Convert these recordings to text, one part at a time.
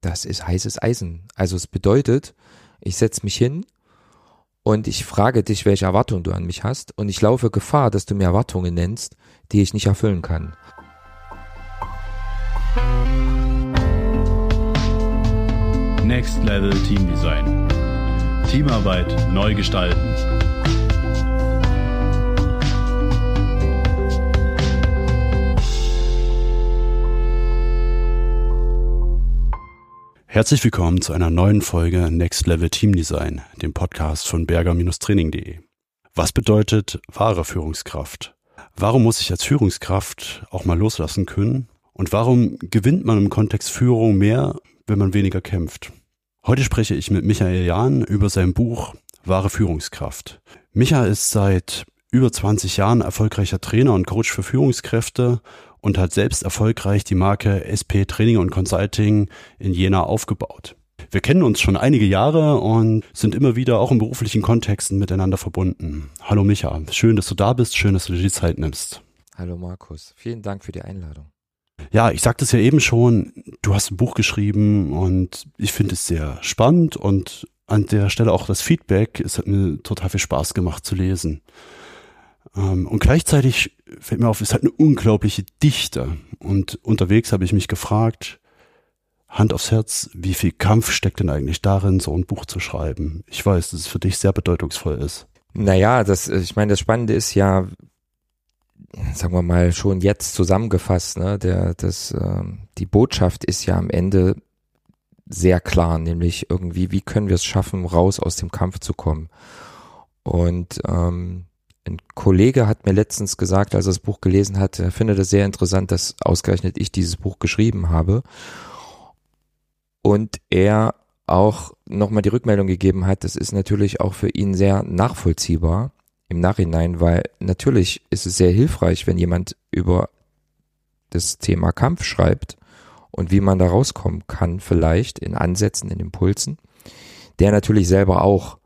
das ist heißes Eisen. Also es bedeutet, ich setze mich hin und ich frage dich, welche Erwartungen du an mich hast und ich laufe Gefahr, dass du mir Erwartungen nennst, die ich nicht erfüllen kann. Next Level Team Design. Teamarbeit neu gestalten. Herzlich willkommen zu einer neuen Folge Next Level Team Design, dem Podcast von berger-training.de. Was bedeutet wahre Führungskraft? Warum muss ich als Führungskraft auch mal loslassen können? Und warum gewinnt man im Kontext Führung mehr, wenn man weniger kämpft? Heute spreche ich mit Michael Jahn über sein Buch Wahre Führungskraft. Micha ist seit über 20 Jahren erfolgreicher Trainer und Coach für Führungskräfte und hat selbst erfolgreich die Marke SP Training und Consulting in Jena aufgebaut. Wir kennen uns schon einige Jahre und sind immer wieder auch in beruflichen Kontexten miteinander verbunden. Hallo Micha, schön, dass du da bist, schön, dass du dir die Zeit nimmst. Hallo Markus, vielen Dank für die Einladung. Ja, ich sagte es ja eben schon, du hast ein Buch geschrieben und ich finde es sehr spannend und an der Stelle auch das Feedback. Es hat mir total viel Spaß gemacht zu lesen. Ähm, und gleichzeitig fällt mir auf, es hat eine unglaubliche Dichte. Und unterwegs habe ich mich gefragt, Hand aufs Herz, wie viel Kampf steckt denn eigentlich darin, so ein Buch zu schreiben? Ich weiß, dass es für dich sehr bedeutungsvoll ist. Naja, das, ich meine, das Spannende ist ja, sagen wir mal, schon jetzt zusammengefasst, ne, der, das, äh, die Botschaft ist ja am Ende sehr klar, nämlich irgendwie, wie können wir es schaffen, raus aus dem Kampf zu kommen? Und ähm, ein Kollege hat mir letztens gesagt, als er das Buch gelesen hat, er findet es sehr interessant, dass ausgerechnet ich dieses Buch geschrieben habe. Und er auch nochmal die Rückmeldung gegeben hat, das ist natürlich auch für ihn sehr nachvollziehbar im Nachhinein, weil natürlich ist es sehr hilfreich, wenn jemand über das Thema Kampf schreibt und wie man da rauskommen kann, vielleicht in Ansätzen, in Impulsen, der natürlich selber auch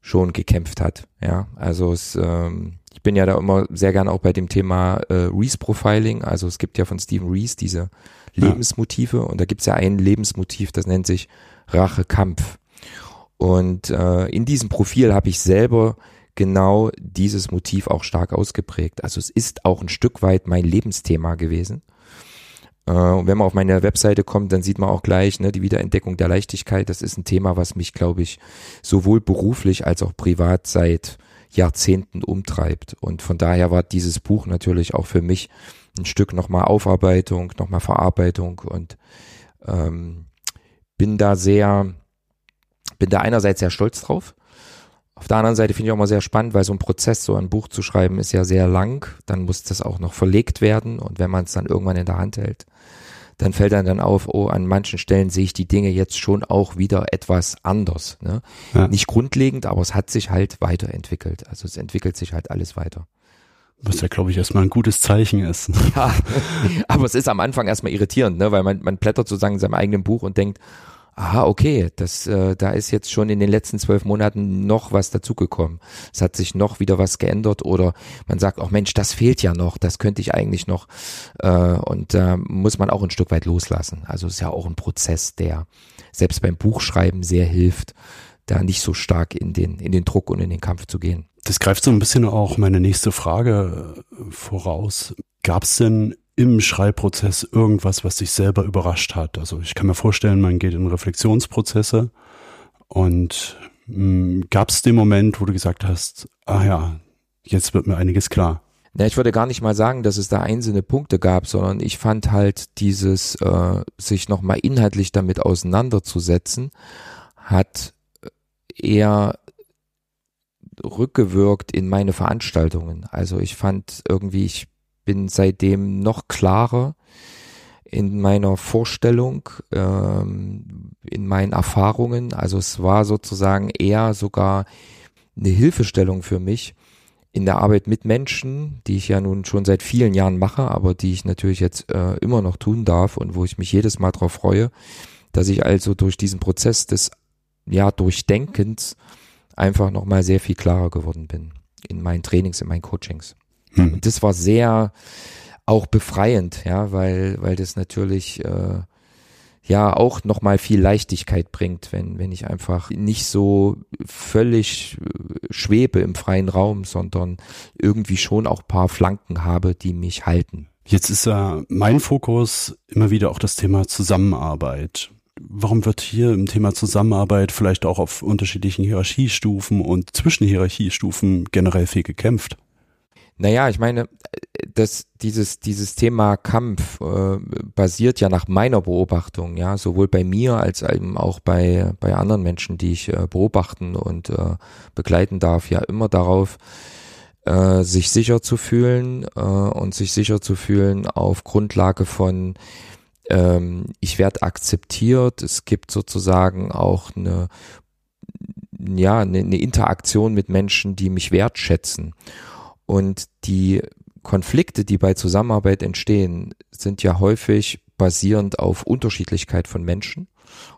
schon gekämpft hat. Ja, also es, ähm, ich bin ja da immer sehr gerne auch bei dem Thema äh, Reese Profiling. Also es gibt ja von Stephen Reese diese Lebensmotive ja. und da gibt's ja ein Lebensmotiv, das nennt sich Rache Kampf. Und äh, in diesem Profil habe ich selber genau dieses Motiv auch stark ausgeprägt. Also es ist auch ein Stück weit mein Lebensthema gewesen. Äh, und wenn man auf meine Webseite kommt, dann sieht man auch gleich ne, die Wiederentdeckung der Leichtigkeit. Das ist ein Thema, was mich, glaube ich, sowohl beruflich als auch privat seit Jahrzehnten umtreibt. Und von daher war dieses Buch natürlich auch für mich ein Stück nochmal Aufarbeitung, nochmal Verarbeitung und ähm, bin da sehr, bin da einerseits sehr stolz drauf. Auf der anderen Seite finde ich auch mal sehr spannend, weil so ein Prozess, so ein Buch zu schreiben, ist ja sehr lang. Dann muss das auch noch verlegt werden und wenn man es dann irgendwann in der Hand hält, dann fällt dann dann auf, oh, an manchen Stellen sehe ich die Dinge jetzt schon auch wieder etwas anders. Ne? Ja. Nicht grundlegend, aber es hat sich halt weiterentwickelt. Also es entwickelt sich halt alles weiter. Was ja, glaube ich, erstmal ein gutes Zeichen ist. Ja, aber es ist am Anfang erstmal irritierend, ne? weil man, man blättert sozusagen in seinem eigenen Buch und denkt, aha, okay, das, äh, da ist jetzt schon in den letzten zwölf Monaten noch was dazugekommen. Es hat sich noch wieder was geändert oder man sagt auch, Mensch, das fehlt ja noch, das könnte ich eigentlich noch. Äh, und da äh, muss man auch ein Stück weit loslassen. Also es ist ja auch ein Prozess, der selbst beim Buchschreiben sehr hilft, da nicht so stark in den, in den Druck und in den Kampf zu gehen. Das greift so ein bisschen auch meine nächste Frage äh, voraus. Gab es denn im Schreibprozess irgendwas, was dich selber überrascht hat? Also ich kann mir vorstellen, man geht in Reflexionsprozesse und hm, gab es den Moment, wo du gesagt hast, ah ja, jetzt wird mir einiges klar? Na, ich würde gar nicht mal sagen, dass es da einzelne Punkte gab, sondern ich fand halt dieses, äh, sich nochmal inhaltlich damit auseinanderzusetzen, hat eher rückgewirkt in meine Veranstaltungen. Also ich fand irgendwie, ich bin seitdem noch klarer in meiner Vorstellung, ähm, in meinen Erfahrungen. Also es war sozusagen eher sogar eine Hilfestellung für mich in der Arbeit mit Menschen, die ich ja nun schon seit vielen Jahren mache, aber die ich natürlich jetzt äh, immer noch tun darf und wo ich mich jedes Mal darauf freue, dass ich also durch diesen Prozess des ja Durchdenkens einfach nochmal sehr viel klarer geworden bin in meinen Trainings, in meinen Coachings. Hm. Das war sehr auch befreiend, ja, weil, weil das natürlich, äh, ja auch nochmal viel Leichtigkeit bringt, wenn, wenn ich einfach nicht so völlig äh, schwebe im freien Raum, sondern irgendwie schon auch paar Flanken habe, die mich halten. Jetzt ist ja mein Fokus immer wieder auch das Thema Zusammenarbeit. Warum wird hier im Thema Zusammenarbeit vielleicht auch auf unterschiedlichen Hierarchiestufen und zwischen Hierarchiestufen generell viel gekämpft? Naja, ich meine, dass dieses, dieses Thema Kampf äh, basiert ja nach meiner Beobachtung, ja, sowohl bei mir als eben auch bei, bei anderen Menschen, die ich äh, beobachten und äh, begleiten darf, ja immer darauf, äh, sich sicher zu fühlen äh, und sich sicher zu fühlen auf Grundlage von ähm, ich werde akzeptiert, es gibt sozusagen auch eine ja, eine, eine Interaktion mit Menschen, die mich wertschätzen. Und die Konflikte, die bei Zusammenarbeit entstehen, sind ja häufig basierend auf Unterschiedlichkeit von Menschen.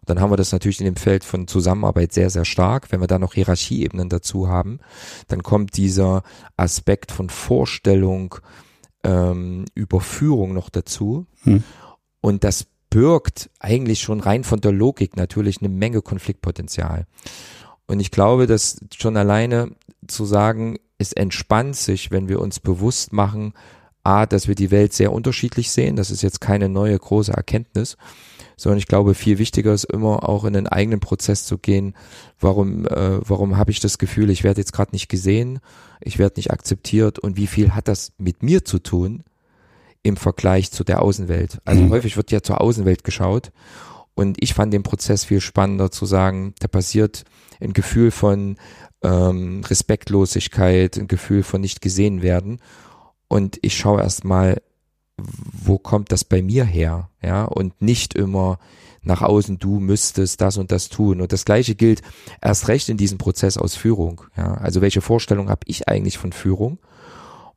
Und dann haben wir das natürlich in dem Feld von Zusammenarbeit sehr, sehr stark. Wenn wir da noch Hierarchieebenen dazu haben, dann kommt dieser Aspekt von Vorstellung, ähm, Überführung noch dazu. Hm. Und das birgt eigentlich schon rein von der Logik natürlich eine Menge Konfliktpotenzial. Und ich glaube, dass schon alleine zu sagen, es entspannt sich, wenn wir uns bewusst machen, a, dass wir die Welt sehr unterschiedlich sehen. Das ist jetzt keine neue große Erkenntnis, sondern ich glaube, viel wichtiger ist immer auch in einen eigenen Prozess zu gehen. Warum, äh, warum habe ich das Gefühl, ich werde jetzt gerade nicht gesehen, ich werde nicht akzeptiert und wie viel hat das mit mir zu tun im Vergleich zu der Außenwelt? Also mhm. häufig wird ja zur Außenwelt geschaut und ich fand den Prozess viel spannender zu sagen, da passiert ein Gefühl von ähm, Respektlosigkeit, ein Gefühl von nicht gesehen werden. Und ich schaue erstmal, wo kommt das bei mir her? Ja, und nicht immer nach außen, du müsstest das und das tun. Und das gleiche gilt erst recht in diesem Prozess aus Führung. Ja, also welche Vorstellung habe ich eigentlich von Führung?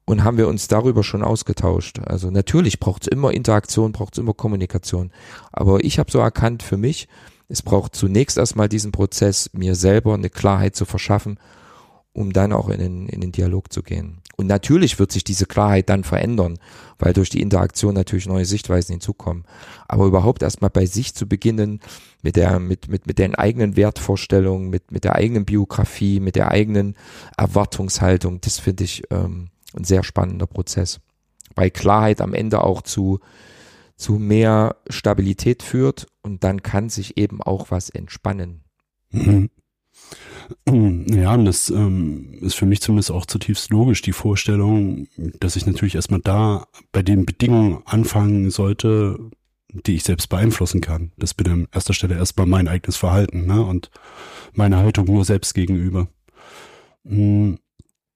Und haben wir uns darüber schon ausgetauscht. Also natürlich braucht es immer Interaktion, braucht es immer Kommunikation. Aber ich habe so erkannt für mich, es braucht zunächst erstmal diesen Prozess, mir selber eine Klarheit zu verschaffen, um dann auch in den, in den Dialog zu gehen. Und natürlich wird sich diese Klarheit dann verändern, weil durch die Interaktion natürlich neue Sichtweisen hinzukommen. Aber überhaupt erstmal bei sich zu beginnen, mit der, mit, mit, mit den eigenen Wertvorstellungen, mit, mit der eigenen Biografie, mit der eigenen Erwartungshaltung, das finde ich ähm, ein sehr spannender Prozess. Bei Klarheit am Ende auch zu, zu mehr Stabilität führt und dann kann sich eben auch was entspannen. Mhm. Ja, und das ähm, ist für mich zumindest auch zutiefst logisch, die Vorstellung, dass ich natürlich erstmal da bei den Bedingungen anfangen sollte, die ich selbst beeinflussen kann. Das bin an erster Stelle erstmal mein eigenes Verhalten ne? und meine Haltung nur selbst gegenüber. Mm,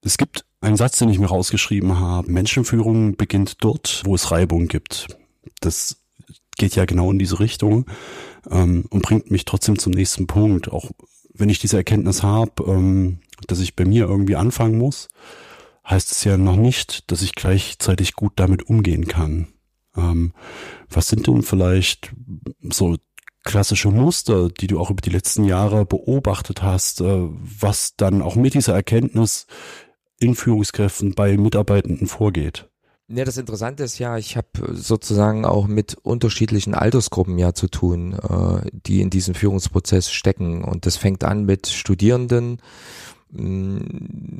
es gibt einen Satz, den ich mir rausgeschrieben habe. Menschenführung beginnt dort, wo es Reibung gibt. Das geht ja genau in diese Richtung ähm, und bringt mich trotzdem zum nächsten Punkt. Auch wenn ich diese Erkenntnis habe, ähm, dass ich bei mir irgendwie anfangen muss, heißt es ja noch nicht, dass ich gleichzeitig gut damit umgehen kann. Ähm, was sind denn vielleicht so klassische Muster, die du auch über die letzten Jahre beobachtet hast, äh, was dann auch mit dieser Erkenntnis in Führungskräften bei Mitarbeitenden vorgeht? Ja, das Interessante ist ja, ich habe sozusagen auch mit unterschiedlichen Altersgruppen ja zu tun, äh, die in diesem Führungsprozess stecken. Und das fängt an mit Studierenden, mm,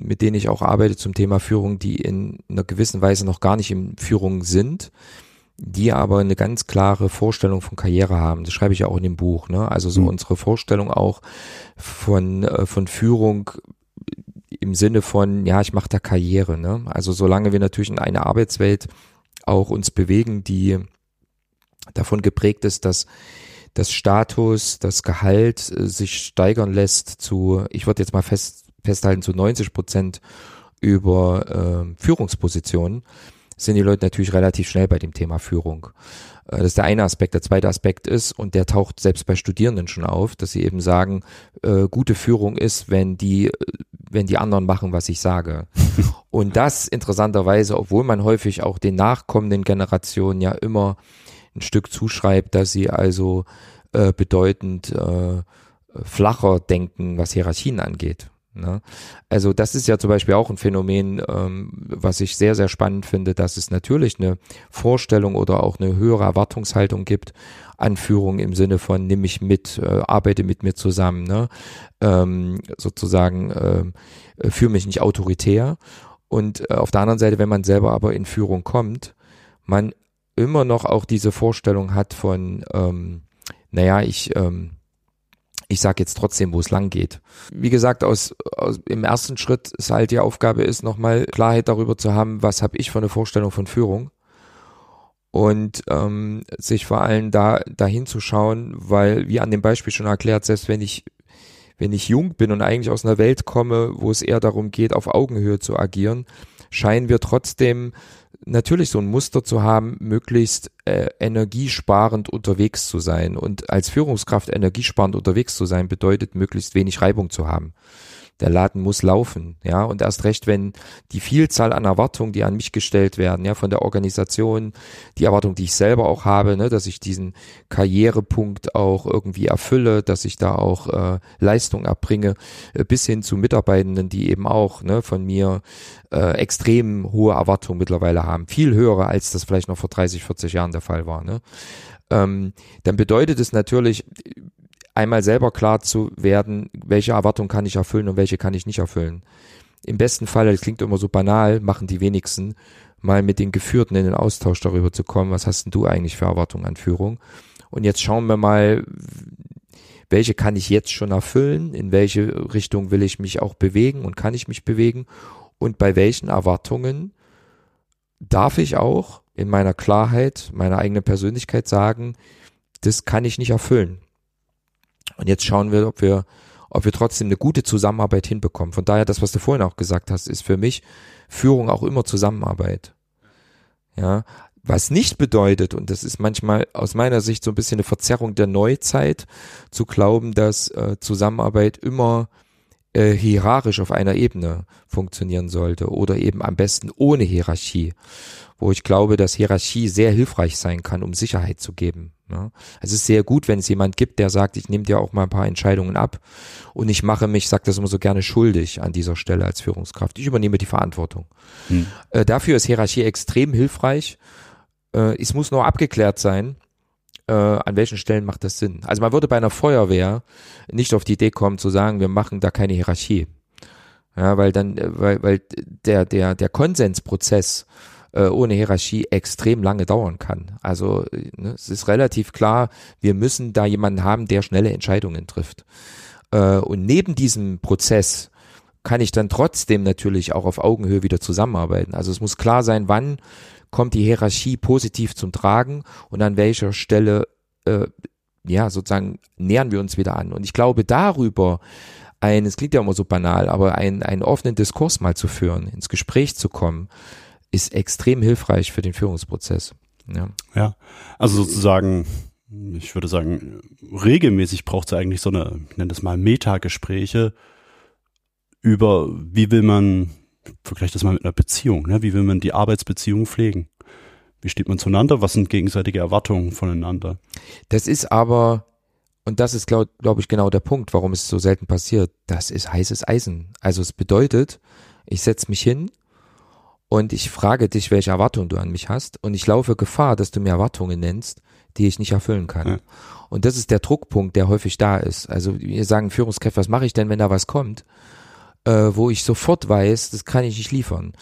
mit denen ich auch arbeite zum Thema Führung, die in einer gewissen Weise noch gar nicht in Führung sind, die aber eine ganz klare Vorstellung von Karriere haben. Das schreibe ich ja auch in dem Buch. Ne? Also so mhm. unsere Vorstellung auch von, äh, von Führung im Sinne von, ja, ich mache da Karriere. Ne? Also solange wir natürlich in einer Arbeitswelt auch uns bewegen, die davon geprägt ist, dass das Status, das Gehalt äh, sich steigern lässt zu, ich würde jetzt mal fest, festhalten, zu 90 Prozent über äh, Führungspositionen, sind die Leute natürlich relativ schnell bei dem Thema Führung. Äh, das ist der eine Aspekt. Der zweite Aspekt ist, und der taucht selbst bei Studierenden schon auf, dass sie eben sagen, äh, gute Führung ist, wenn die, äh, wenn die anderen machen, was ich sage. und das interessanterweise, obwohl man häufig auch den nachkommenden Generationen ja immer ein Stück zuschreibt, dass sie also äh, bedeutend äh, flacher denken, was Hierarchien angeht. Ne? Also das ist ja zum Beispiel auch ein Phänomen, ähm, was ich sehr, sehr spannend finde, dass es natürlich eine Vorstellung oder auch eine höhere Erwartungshaltung gibt an Führung im Sinne von nimm mich mit, äh, arbeite mit mir zusammen, ne? ähm, sozusagen äh, führe mich nicht autoritär. Und äh, auf der anderen Seite, wenn man selber aber in Führung kommt, man immer noch auch diese Vorstellung hat von, ähm, naja, ich ähm, ich sage jetzt trotzdem, wo es lang geht. Wie gesagt, aus, aus im ersten Schritt ist halt die Aufgabe ist, nochmal Klarheit darüber zu haben, was habe ich für eine Vorstellung von Führung und ähm, sich vor allem da dahin zu schauen, weil wie an dem Beispiel schon erklärt, selbst wenn ich wenn ich jung bin und eigentlich aus einer Welt komme, wo es eher darum geht, auf Augenhöhe zu agieren, scheinen wir trotzdem natürlich so ein Muster zu haben, möglichst äh, energiesparend unterwegs zu sein. Und als Führungskraft energiesparend unterwegs zu sein, bedeutet möglichst wenig Reibung zu haben der Laden muss laufen, ja, und erst recht, wenn die Vielzahl an Erwartungen, die an mich gestellt werden, ja, von der Organisation, die Erwartung, die ich selber auch habe, ne, dass ich diesen Karrierepunkt auch irgendwie erfülle, dass ich da auch äh, Leistung erbringe, äh, bis hin zu Mitarbeitenden, die eben auch ne, von mir äh, extrem hohe Erwartungen mittlerweile haben, viel höhere, als das vielleicht noch vor 30, 40 Jahren der Fall war, ne. Ähm, dann bedeutet es natürlich, einmal selber klar zu werden, welche Erwartungen kann ich erfüllen und welche kann ich nicht erfüllen. Im besten Fall, das klingt immer so banal, machen die wenigsten, mal mit den Geführten in den Austausch darüber zu kommen, was hast denn du eigentlich für Erwartungen an Führung? Und jetzt schauen wir mal, welche kann ich jetzt schon erfüllen, in welche Richtung will ich mich auch bewegen und kann ich mich bewegen und bei welchen Erwartungen darf ich auch in meiner Klarheit, meiner eigenen Persönlichkeit sagen, das kann ich nicht erfüllen. Und jetzt schauen wir, ob wir, ob wir trotzdem eine gute Zusammenarbeit hinbekommen. Von daher, das, was du vorhin auch gesagt hast, ist für mich Führung auch immer Zusammenarbeit. Ja, was nicht bedeutet, und das ist manchmal aus meiner Sicht so ein bisschen eine Verzerrung der Neuzeit, zu glauben, dass äh, Zusammenarbeit immer äh, hierarchisch auf einer Ebene funktionieren sollte oder eben am besten ohne Hierarchie, wo ich glaube, dass Hierarchie sehr hilfreich sein kann, um Sicherheit zu geben. Ja. Es ist sehr gut, wenn es jemand gibt, der sagt, ich nehme dir auch mal ein paar Entscheidungen ab und ich mache mich, ich sage das immer so gerne, schuldig an dieser Stelle als Führungskraft. Ich übernehme die Verantwortung. Hm. Äh, dafür ist Hierarchie extrem hilfreich. Äh, es muss nur abgeklärt sein, äh, an welchen Stellen macht das Sinn. Also man würde bei einer Feuerwehr nicht auf die Idee kommen zu sagen, wir machen da keine Hierarchie. Ja, weil dann, äh, weil, weil der, der, der Konsensprozess äh, ohne Hierarchie extrem lange dauern kann. Also ne, es ist relativ klar, wir müssen da jemanden haben, der schnelle Entscheidungen trifft. Äh, und neben diesem Prozess kann ich dann trotzdem natürlich auch auf Augenhöhe wieder zusammenarbeiten. Also es muss klar sein, wann kommt die Hierarchie positiv zum Tragen und an welcher Stelle äh, ja sozusagen nähern wir uns wieder an. Und ich glaube darüber ein, es klingt ja immer so banal, aber einen, einen offenen Diskurs mal zu führen, ins Gespräch zu kommen, ist extrem hilfreich für den Führungsprozess. Ja, ja also sozusagen, ich würde sagen, regelmäßig braucht es eigentlich so eine, ich nenne das mal Metagespräche über, wie will man, vergleich das mal mit einer Beziehung, ne? wie will man die Arbeitsbeziehung pflegen? Wie steht man zueinander? Was sind gegenseitige Erwartungen voneinander? Das ist aber, und das ist, glaube glaub ich, genau der Punkt, warum es so selten passiert. Das ist heißes Eisen. Also es bedeutet, ich setze mich hin und ich frage dich, welche Erwartungen du an mich hast und ich laufe Gefahr, dass du mir Erwartungen nennst, die ich nicht erfüllen kann. Ja. Und das ist der Druckpunkt, der häufig da ist. Also wir sagen Führungskräfte, was mache ich denn, wenn da was kommt, äh, wo ich sofort weiß, das kann ich nicht liefern.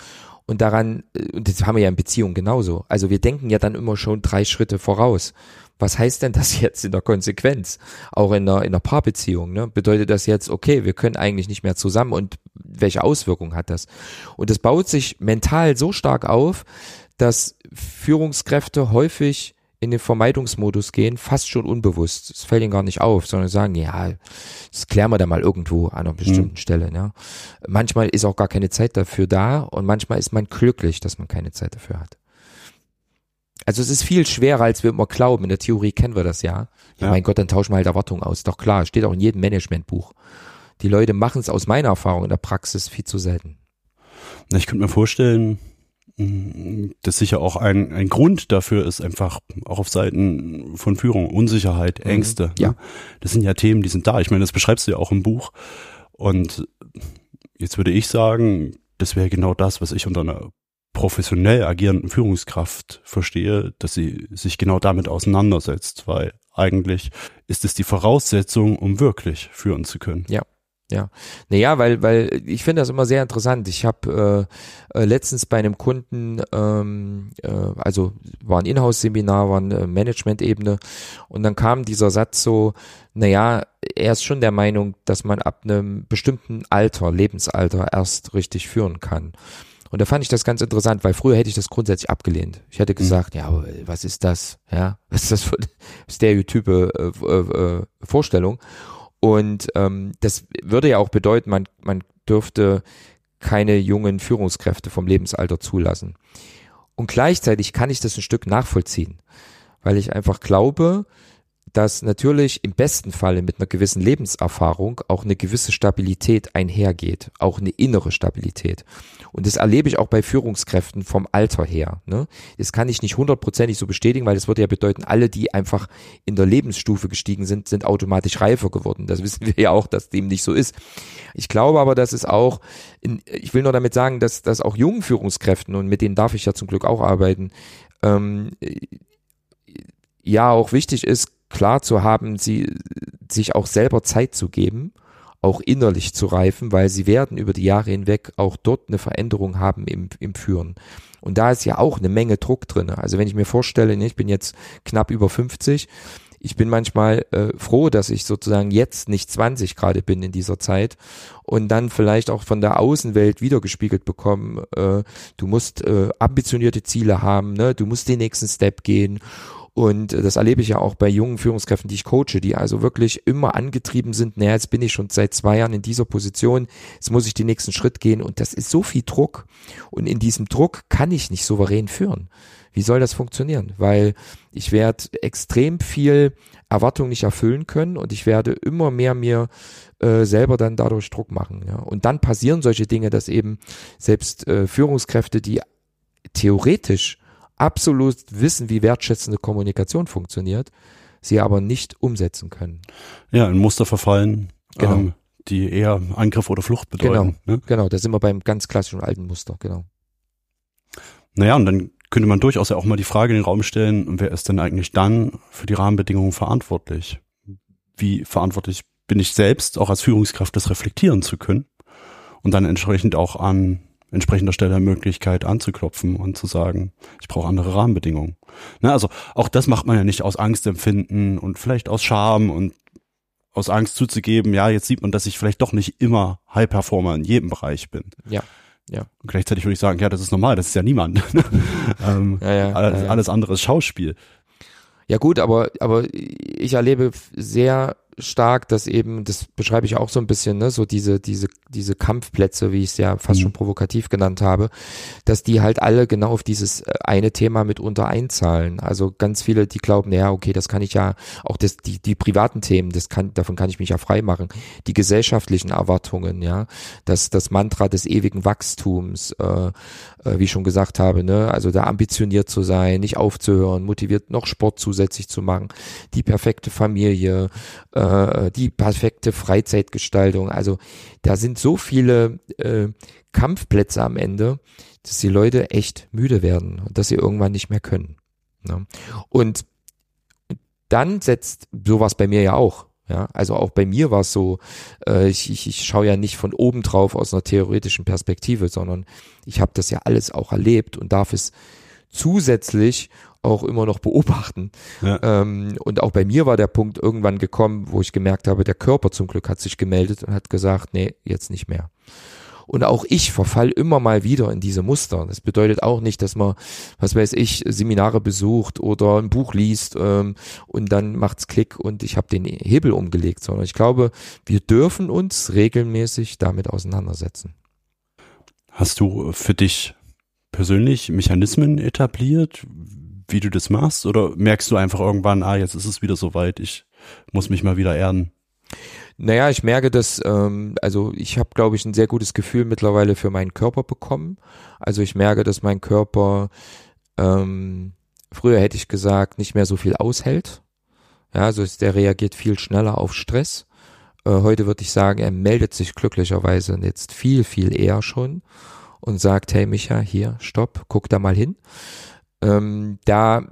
Und daran, äh, und das haben wir ja in Beziehungen genauso. Also wir denken ja dann immer schon drei Schritte voraus was heißt denn das jetzt in der Konsequenz? Auch in einer, in einer Paarbeziehung, ne? Bedeutet das jetzt, okay, wir können eigentlich nicht mehr zusammen und welche Auswirkungen hat das? Und das baut sich mental so stark auf, dass Führungskräfte häufig in den Vermeidungsmodus gehen, fast schon unbewusst. Es fällt ihnen gar nicht auf, sondern sagen, ja, das klären wir da mal irgendwo an einer bestimmten mhm. Stelle. Ne? Manchmal ist auch gar keine Zeit dafür da und manchmal ist man glücklich, dass man keine Zeit dafür hat. Also es ist viel schwerer, als wir immer glauben. In der Theorie kennen wir das ja. Ja, ja. mein Gott, dann tauschen wir halt Erwartungen aus. Doch klar, steht auch in jedem Managementbuch. Die Leute machen es aus meiner Erfahrung in der Praxis viel zu selten. Na, ich könnte mir vorstellen, dass sicher auch ein, ein Grund dafür ist, einfach auch auf Seiten von Führung, Unsicherheit, mhm. Ängste. Mhm. Ja. Das sind ja Themen, die sind da. Ich meine, das beschreibst du ja auch im Buch. Und Jetzt würde ich sagen, das wäre genau das, was ich unter einer professionell agierenden Führungskraft verstehe, dass sie sich genau damit auseinandersetzt, weil eigentlich ist es die Voraussetzung, um wirklich führen zu können. Ja. Ja, naja, weil, weil ich finde das immer sehr interessant. Ich habe äh, äh, letztens bei einem Kunden, ähm, äh, also war ein Inhouse-Seminar, war eine Management-Ebene und dann kam dieser Satz so, naja, er ist schon der Meinung, dass man ab einem bestimmten Alter, Lebensalter erst richtig führen kann. Und da fand ich das ganz interessant, weil früher hätte ich das grundsätzlich abgelehnt. Ich hätte mhm. gesagt, mhm. ja, was ist das? Ja, was ist das für eine stereotype äh, äh, Vorstellung? Und ähm, das würde ja auch bedeuten, man, man dürfte keine jungen Führungskräfte vom Lebensalter zulassen. Und gleichzeitig kann ich das ein Stück nachvollziehen, weil ich einfach glaube, dass natürlich im besten Falle mit einer gewissen Lebenserfahrung auch eine gewisse Stabilität einhergeht, auch eine innere Stabilität. Und das erlebe ich auch bei Führungskräften vom Alter her. Ne? Das kann ich nicht hundertprozentig so bestätigen, weil das würde ja bedeuten, alle, die einfach in der Lebensstufe gestiegen sind, sind automatisch reifer geworden. Das wissen wir ja auch, dass dem nicht so ist. Ich glaube aber, dass es auch, in, ich will nur damit sagen, dass, dass auch jungen Führungskräften, und mit denen darf ich ja zum Glück auch arbeiten, ähm, ja auch wichtig ist, klar zu haben, sie sich auch selber Zeit zu geben, auch innerlich zu reifen, weil sie werden über die Jahre hinweg auch dort eine Veränderung haben im, im Führen. Und da ist ja auch eine Menge Druck drin. Also wenn ich mir vorstelle, ne, ich bin jetzt knapp über 50, ich bin manchmal äh, froh, dass ich sozusagen jetzt nicht 20 gerade bin in dieser Zeit und dann vielleicht auch von der Außenwelt wiedergespiegelt bekommen, äh, du musst äh, ambitionierte Ziele haben, ne? du musst den nächsten Step gehen und das erlebe ich ja auch bei jungen Führungskräften, die ich coache, die also wirklich immer angetrieben sind, naja, jetzt bin ich schon seit zwei Jahren in dieser Position, jetzt muss ich den nächsten Schritt gehen und das ist so viel Druck. Und in diesem Druck kann ich nicht souverän führen. Wie soll das funktionieren? Weil ich werde extrem viel Erwartung nicht erfüllen können und ich werde immer mehr mir äh, selber dann dadurch Druck machen. Ja. Und dann passieren solche Dinge, dass eben selbst äh, Führungskräfte, die theoretisch absolut wissen, wie wertschätzende Kommunikation funktioniert, sie aber nicht umsetzen können. Ja, in Muster verfallen, genau. ähm, die eher Angriff oder Flucht bedeuten. Genau, ne? genau, da sind wir beim ganz klassischen alten Muster, genau. Naja, und dann könnte man durchaus ja auch mal die Frage in den Raum stellen, wer ist denn eigentlich dann für die Rahmenbedingungen verantwortlich? Wie verantwortlich bin ich selbst, auch als Führungskraft, das reflektieren zu können und dann entsprechend auch an entsprechender Stelle Möglichkeit anzuklopfen und zu sagen, ich brauche andere Rahmenbedingungen. Ne, also auch das macht man ja nicht aus Angstempfinden und vielleicht aus Scham und aus Angst zuzugeben, ja, jetzt sieht man, dass ich vielleicht doch nicht immer High Performer in jedem Bereich bin. Ja. Ja. Und gleichzeitig würde ich sagen, ja, das ist normal, das ist ja niemand. ähm, ja, ja, alles, ja, alles andere ist Schauspiel. Ja gut, aber, aber ich erlebe sehr stark, dass eben, das beschreibe ich auch so ein bisschen, ne, so diese, diese, diese Kampfplätze, wie ich es ja fast mhm. schon provokativ genannt habe, dass die halt alle genau auf dieses äh, eine Thema mitunter einzahlen. Also ganz viele, die glauben, ja, okay, das kann ich ja, auch das, die, die privaten Themen, das kann, davon kann ich mich ja frei machen. Die gesellschaftlichen Erwartungen, ja, das, das Mantra des ewigen Wachstums, äh, äh, wie ich schon gesagt habe, ne, also da ambitioniert zu sein, nicht aufzuhören, motiviert noch Sport zusätzlich zu machen, die perfekte Familie, äh, die perfekte Freizeitgestaltung. Also da sind so viele äh, Kampfplätze am Ende, dass die Leute echt müde werden und dass sie irgendwann nicht mehr können. Ne? Und dann setzt sowas bei mir ja auch. Ja, also auch bei mir war es so, äh, ich, ich, ich schaue ja nicht von oben drauf aus einer theoretischen Perspektive, sondern ich habe das ja alles auch erlebt und darf es zusätzlich auch immer noch beobachten. Ja. Ähm, und auch bei mir war der Punkt irgendwann gekommen, wo ich gemerkt habe, der Körper zum Glück hat sich gemeldet und hat gesagt, nee, jetzt nicht mehr. Und auch ich verfall immer mal wieder in diese Muster. Das bedeutet auch nicht, dass man, was weiß ich, Seminare besucht oder ein Buch liest ähm, und dann macht's Klick und ich habe den Hebel umgelegt, sondern ich glaube, wir dürfen uns regelmäßig damit auseinandersetzen. Hast du für dich persönlich Mechanismen etabliert, wie du das machst? Oder merkst du einfach irgendwann, ah, jetzt ist es wieder soweit, ich muss mich mal wieder erden? Naja, ich merke dass, ähm, also ich habe, glaube ich, ein sehr gutes Gefühl mittlerweile für meinen Körper bekommen. Also ich merke, dass mein Körper, ähm, früher hätte ich gesagt, nicht mehr so viel aushält. Ja, also der reagiert viel schneller auf Stress. Äh, heute würde ich sagen, er meldet sich glücklicherweise jetzt viel, viel eher schon und sagt, hey Micha, hier, stopp, guck da mal hin. Ähm, da,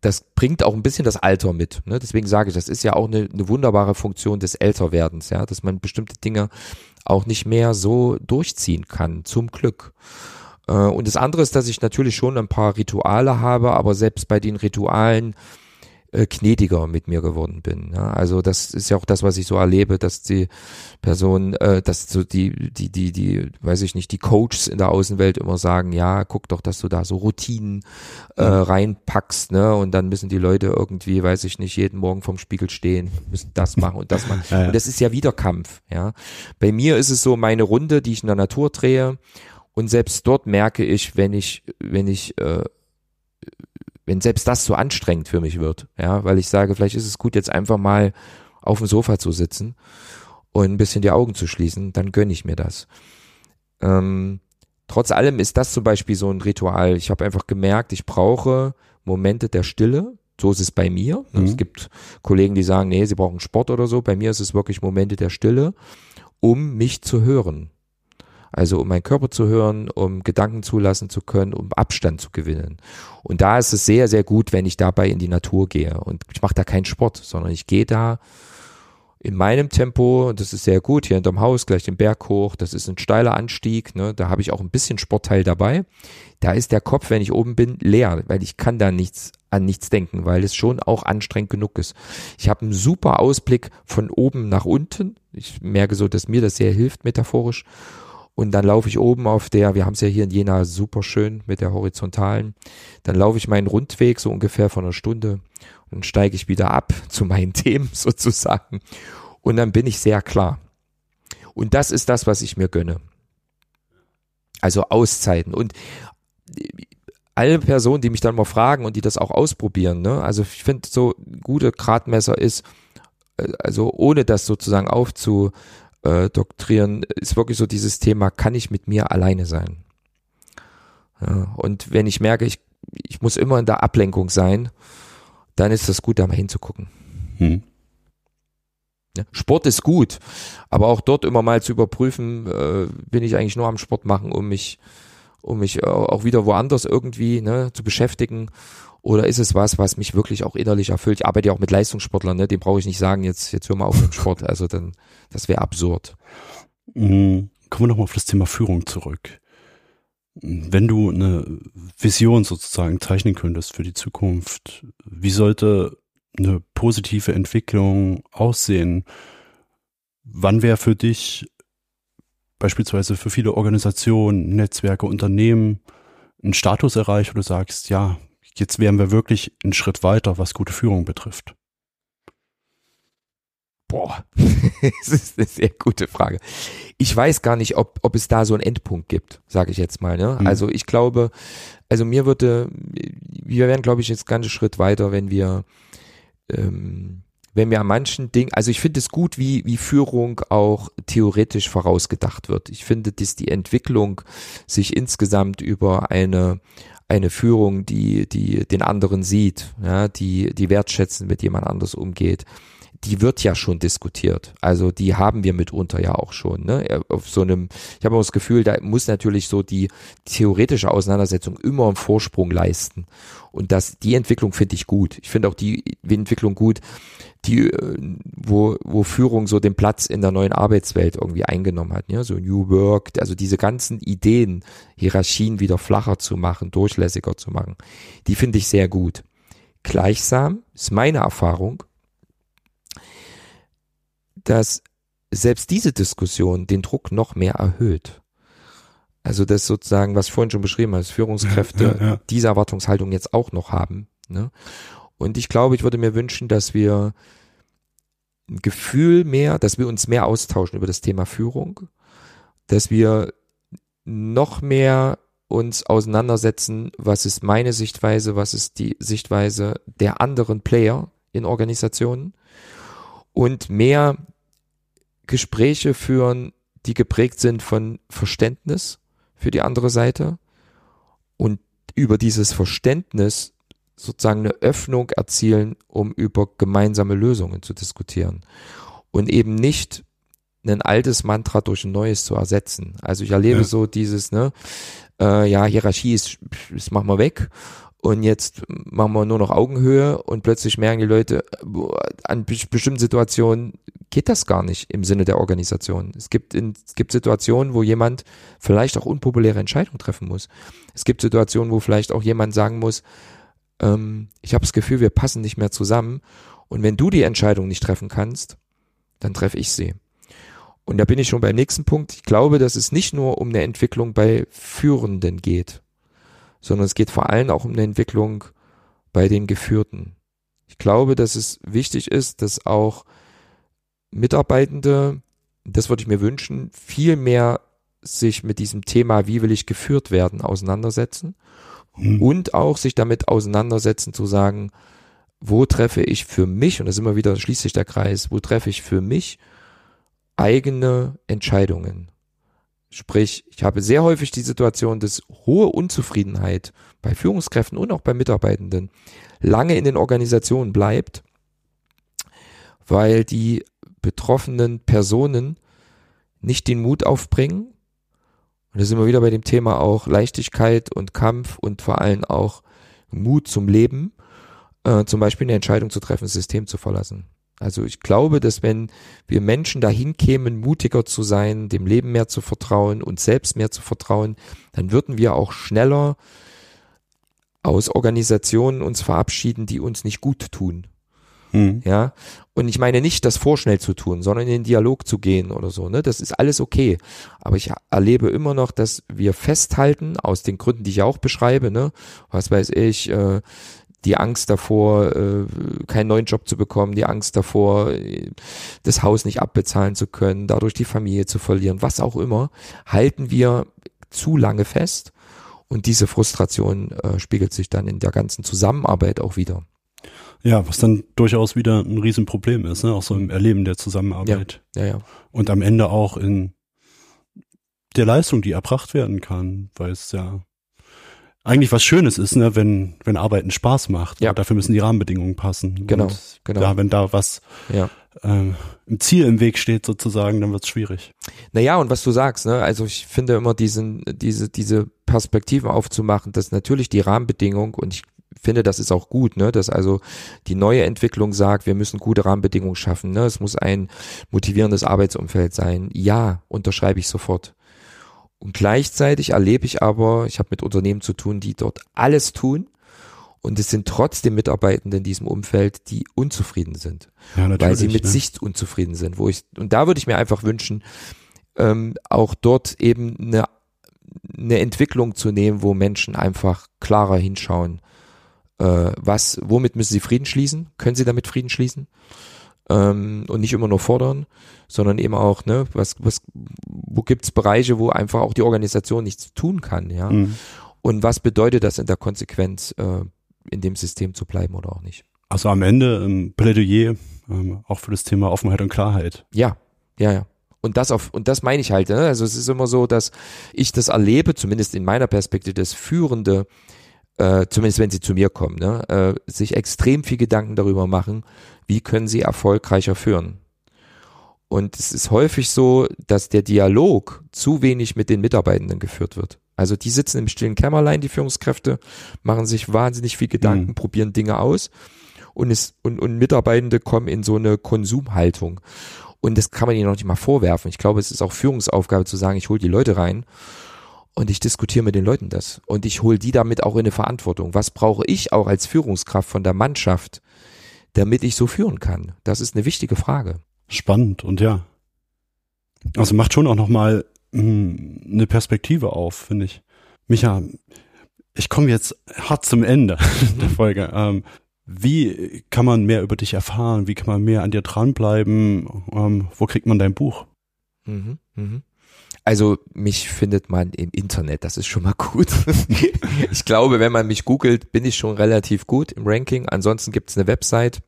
das bringt auch ein bisschen das Alter mit. Ne? Deswegen sage ich, das ist ja auch eine, eine wunderbare Funktion des Älterwerdens, ja, dass man bestimmte Dinge auch nicht mehr so durchziehen kann, zum Glück. Äh, und das andere ist, dass ich natürlich schon ein paar Rituale habe, aber selbst bei den Ritualen äh, gnädiger mit mir geworden bin. Ja? Also das ist ja auch das, was ich so erlebe, dass die Person, äh, dass so die, die, die, die, weiß ich nicht, die Coaches in der Außenwelt immer sagen, ja, guck doch, dass du da so Routinen äh, mhm. reinpackst, ne? Und dann müssen die Leute irgendwie, weiß ich nicht, jeden Morgen vorm Spiegel stehen, müssen das machen und das machen. Ja, ja. Und das ist ja wieder Kampf, ja. Bei mir ist es so meine Runde, die ich in der Natur drehe. Und selbst dort merke ich, wenn ich, wenn ich äh, wenn selbst das so anstrengend für mich wird, ja, weil ich sage, vielleicht ist es gut, jetzt einfach mal auf dem Sofa zu sitzen und ein bisschen die Augen zu schließen, dann gönne ich mir das. Ähm, trotz allem ist das zum Beispiel so ein Ritual. Ich habe einfach gemerkt, ich brauche Momente der Stille. So ist es bei mir. Mhm. Es gibt Kollegen, die sagen, nee, sie brauchen Sport oder so. Bei mir ist es wirklich Momente der Stille, um mich zu hören. Also um meinen Körper zu hören, um Gedanken zulassen zu können, um Abstand zu gewinnen. Und da ist es sehr, sehr gut, wenn ich dabei in die Natur gehe. Und ich mache da keinen Sport, sondern ich gehe da in meinem Tempo, und das ist sehr gut, hier hinterm Haus, gleich den Berg hoch, das ist ein steiler Anstieg, ne, da habe ich auch ein bisschen Sportteil dabei. Da ist der Kopf, wenn ich oben bin, leer, weil ich kann da nichts an nichts denken, weil es schon auch anstrengend genug ist. Ich habe einen super Ausblick von oben nach unten. Ich merke so, dass mir das sehr hilft, metaphorisch. Und dann laufe ich oben auf der, wir haben es ja hier in Jena super schön mit der horizontalen. Dann laufe ich meinen Rundweg so ungefähr von einer Stunde und steige ich wieder ab zu meinen Themen sozusagen. Und dann bin ich sehr klar. Und das ist das, was ich mir gönne. Also Auszeiten. Und alle Personen, die mich dann mal fragen und die das auch ausprobieren, ne? Also ich finde so gute Gradmesser ist, äh, also ohne das sozusagen aufzu, äh, doktrieren, ist wirklich so dieses Thema, kann ich mit mir alleine sein? Ja, und wenn ich merke, ich, ich muss immer in der Ablenkung sein, dann ist das gut, da mal hinzugucken. Hm. Sport ist gut, aber auch dort immer mal zu überprüfen, äh, bin ich eigentlich nur am Sport machen, um mich, um mich auch wieder woanders irgendwie ne, zu beschäftigen oder ist es was, was mich wirklich auch innerlich erfüllt? Ich arbeite ja auch mit Leistungssportlern, ne? dem brauche ich nicht sagen, jetzt, jetzt hör mal auf mit dem Sport. Also dann, das wäre absurd. Mhm. Kommen wir nochmal auf das Thema Führung zurück. Wenn du eine Vision sozusagen zeichnen könntest für die Zukunft, wie sollte eine positive Entwicklung aussehen? Wann wäre für dich beispielsweise für viele Organisationen, Netzwerke, Unternehmen ein Status erreicht, wo du sagst, ja, jetzt wären wir wirklich einen Schritt weiter, was gute Führung betrifft? Boah, das ist eine sehr gute Frage. Ich weiß gar nicht, ob, ob es da so einen Endpunkt gibt, sage ich jetzt mal. Ne? Mhm. Also ich glaube, also mir würde, wir wären, glaube ich, jetzt ganz einen Schritt weiter, wenn wir, ähm, wenn wir an manchen Dingen, also ich finde es gut, wie, wie Führung auch theoretisch vorausgedacht wird. Ich finde, dass die Entwicklung sich insgesamt über eine, eine Führung, die, die den anderen sieht, ja, die, die wertschätzend mit jemand anders umgeht, die wird ja schon diskutiert. Also die haben wir mitunter ja auch schon. Ne? Auf so einem, ich habe auch das Gefühl, da muss natürlich so die theoretische Auseinandersetzung immer einen Vorsprung leisten. Und das, die Entwicklung finde ich gut. Ich finde auch die Entwicklung gut, die, äh, wo, wo Führung so den Platz in der neuen Arbeitswelt irgendwie eingenommen hat, ja, so New Work, also diese ganzen Ideen, Hierarchien wieder flacher zu machen, durchlässiger zu machen, die finde ich sehr gut. Gleichsam ist meine Erfahrung, dass selbst diese Diskussion den Druck noch mehr erhöht. Also das sozusagen, was ich vorhin schon beschrieben habe, dass Führungskräfte ja, ja, ja. diese Erwartungshaltung jetzt auch noch haben. Ne? Und ich glaube, ich würde mir wünschen, dass wir ein Gefühl mehr, dass wir uns mehr austauschen über das Thema Führung, dass wir noch mehr uns auseinandersetzen, was ist meine Sichtweise, was ist die Sichtweise der anderen Player in Organisationen und mehr Gespräche führen, die geprägt sind von Verständnis für die andere Seite und über dieses Verständnis sozusagen eine Öffnung erzielen, um über gemeinsame Lösungen zu diskutieren. und eben nicht ein altes Mantra durch ein neues zu ersetzen. Also ich erlebe Ja. so dieses, ne, äh, ja, Hierarchie ist, das machen wir weg und jetzt machen wir nur noch Augenhöhe und plötzlich merken die Leute, an be- bestimmten Situationen geht das gar nicht im Sinne der Organisation. Es gibt, in, es gibt Situationen, wo jemand vielleicht auch unpopuläre Entscheidungen treffen muss. Es gibt Situationen, wo vielleicht auch jemand sagen muss, ähm, ich habe das Gefühl, wir passen nicht mehr zusammen und wenn du die Entscheidung nicht treffen kannst, dann treffe ich sie. Und da bin ich schon beim nächsten Punkt. Ich glaube, dass es nicht nur um eine Entwicklung bei Führenden geht, sondern es geht vor allem auch um eine Entwicklung bei den Geführten. Ich glaube, dass es wichtig ist, dass auch Mitarbeitende, das würde ich mir wünschen, viel mehr sich mit diesem Thema, wie will ich geführt werden, auseinandersetzen Hm. und auch sich damit auseinandersetzen zu sagen, wo treffe ich für mich, und das ist immer wieder, schließt sich der Kreis, wo treffe ich für mich eigene Entscheidungen. Sprich, ich habe sehr häufig die Situation, dass hohe Unzufriedenheit bei Führungskräften und auch bei Mitarbeitenden lange in den Organisationen bleibt, weil die betroffenen Personen nicht den Mut aufbringen. Und da sind wir wieder bei dem Thema auch Leichtigkeit und Kampf und vor allem auch Mut zum Leben, äh, zum Beispiel eine Entscheidung zu treffen, das System zu verlassen. Also ich glaube, dass wenn wir Menschen dahin kämen, mutiger zu sein, dem Leben mehr zu vertrauen, uns selbst mehr zu vertrauen, dann würden wir auch schneller aus Organisationen uns verabschieden, die uns nicht gut tun. Hm. Ja, und ich meine nicht, das vorschnell zu tun, sondern in den Dialog zu gehen oder so, ne? Das ist alles okay. Aber ich erlebe immer noch, dass wir festhalten, aus den Gründen, die ich auch beschreibe, ne? Was weiß ich, äh, die Angst davor, äh, keinen neuen Job zu bekommen, die Angst davor, das Haus nicht abbezahlen zu können, dadurch die Familie zu verlieren, was auch immer, halten wir zu lange fest. Und diese Frustration äh, spiegelt sich dann in der ganzen Zusammenarbeit auch wieder. Ja, was dann durchaus wieder ein Riesenproblem ist, ne? auch so im Erleben der Zusammenarbeit. Ja, ja. Und am Ende auch in der Leistung, die erbracht werden kann, weil es ja eigentlich was Schönes ist, ne, wenn, wenn Arbeiten Spaß macht. Ja. Aber dafür müssen die Rahmenbedingungen passen. Genau, Und genau. Ja, wenn da was Ja. ähm, im Ziel im Weg steht sozusagen, dann wird's schwierig. Naja, und was du sagst, ne, also ich finde immer diesen, diese, diese Perspektiven aufzumachen, dass natürlich die Rahmenbedingung und ich finde, das ist auch gut, ne, dass also die neue Entwicklung sagt, wir müssen gute Rahmenbedingungen schaffen, ne, es muss ein motivierendes Arbeitsumfeld sein. Ja, unterschreibe ich sofort. Und gleichzeitig erlebe ich aber, ich habe mit Unternehmen zu tun, die dort alles tun und es sind trotzdem Mitarbeitende in diesem Umfeld, die unzufrieden sind Ja, weil sie mit ne? sich unzufrieden sind. Wo ich, und da würde ich mir einfach wünschen, ähm, auch dort eben eine, eine Entwicklung zu nehmen, wo Menschen einfach klarer hinschauen, äh, was, womit müssen sie Frieden schließen? Können sie damit Frieden schließen? Ähm, und nicht immer nur fordern, sondern eben auch, ne, was, was, wo gibt's Bereiche, wo einfach auch die Organisation nichts tun kann, ja? Mhm. Und was bedeutet das in der Konsequenz, äh, in dem System zu bleiben oder auch nicht? Also am Ende ein Plädoyer ähm, auch für das Thema Offenheit und Klarheit. Ja, ja, ja. Und das auf, und das meine ich halt, ne? Also es ist immer so, dass ich das erlebe, zumindest in meiner Perspektive, dass Führende, äh, zumindest wenn sie zu mir kommen, ne, äh, sich extrem viel Gedanken darüber machen, wie können sie erfolgreicher führen. Und es ist häufig so, dass der Dialog zu wenig mit den Mitarbeitenden geführt wird. Also die sitzen im stillen Kämmerlein, die Führungskräfte, machen sich wahnsinnig viel Gedanken, Mhm. probieren Dinge aus und, es, und, und Mitarbeitende kommen in so eine Konsumhaltung. Und das kann man ihnen noch nicht mal vorwerfen. Ich glaube, es ist auch Führungsaufgabe zu sagen, ich hole die Leute rein und ich diskutiere mit den Leuten das. Und ich hole die damit auch in eine Verantwortung. Was brauche ich auch als Führungskraft von der Mannschaft, damit ich so führen kann? Das ist eine wichtige Frage. Spannend und ja. Also macht schon auch nochmal eine Perspektive auf, finde ich. Micha, ich komme jetzt hart zum Ende der Folge. Ähm, wie kann man mehr über dich erfahren? Wie kann man mehr an dir dranbleiben? Ähm, wo kriegt man dein Buch? Mhm, mhm. Also mich findet man im Internet, das ist schon mal gut. ich glaube, wenn man mich googelt, bin ich schon relativ gut im Ranking. Ansonsten gibt es eine Website,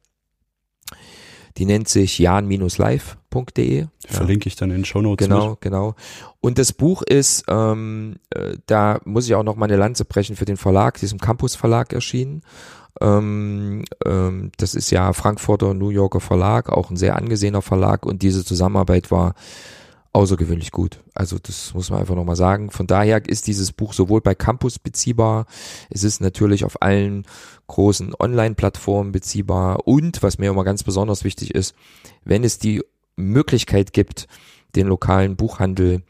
die nennt sich jan-live.de. Ja. Verlinke ich dann in den Show Notes. Genau, genau. Und das Buch ist, ähm, äh, da muss ich auch noch mal eine Lanze brechen für den Verlag, diesem Campus Verlag erschienen. Ähm, ähm, das ist ja Frankfurter New Yorker Verlag, auch ein sehr angesehener Verlag und diese Zusammenarbeit war außergewöhnlich gut. Also das muss man einfach nochmal sagen. Von daher ist dieses Buch sowohl bei Campus beziehbar, es ist natürlich auf allen großen Online-Plattformen beziehbar und was mir immer ganz besonders wichtig ist, wenn es die Möglichkeit gibt, den lokalen Buchhandel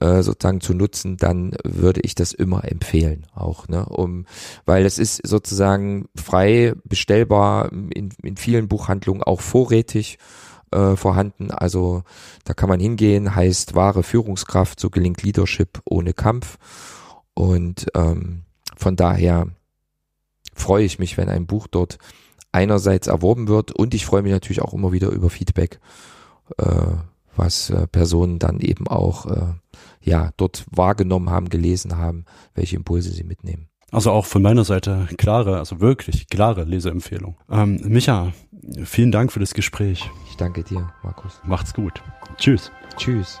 äh, sozusagen zu nutzen, dann würde ich das immer empfehlen, auch, ne, um, weil es ist sozusagen frei bestellbar in, in vielen Buchhandlungen auch vorrätig äh, vorhanden. Also da kann man hingehen, heißt wahre Führungskraft, so gelingt Leadership ohne Kampf. Und ähm, von daher freue ich mich, wenn ein Buch dort einerseits erworben wird und ich freue mich natürlich auch immer wieder über Feedback, äh, was äh, Personen dann eben auch äh, ja dort wahrgenommen haben, gelesen haben, welche Impulse sie mitnehmen. Also auch von meiner Seite klare, also wirklich klare Leseempfehlung. Ähm, Micha, vielen Dank für das Gespräch. Ich danke dir, Markus. Macht's gut. Tschüss. Tschüss.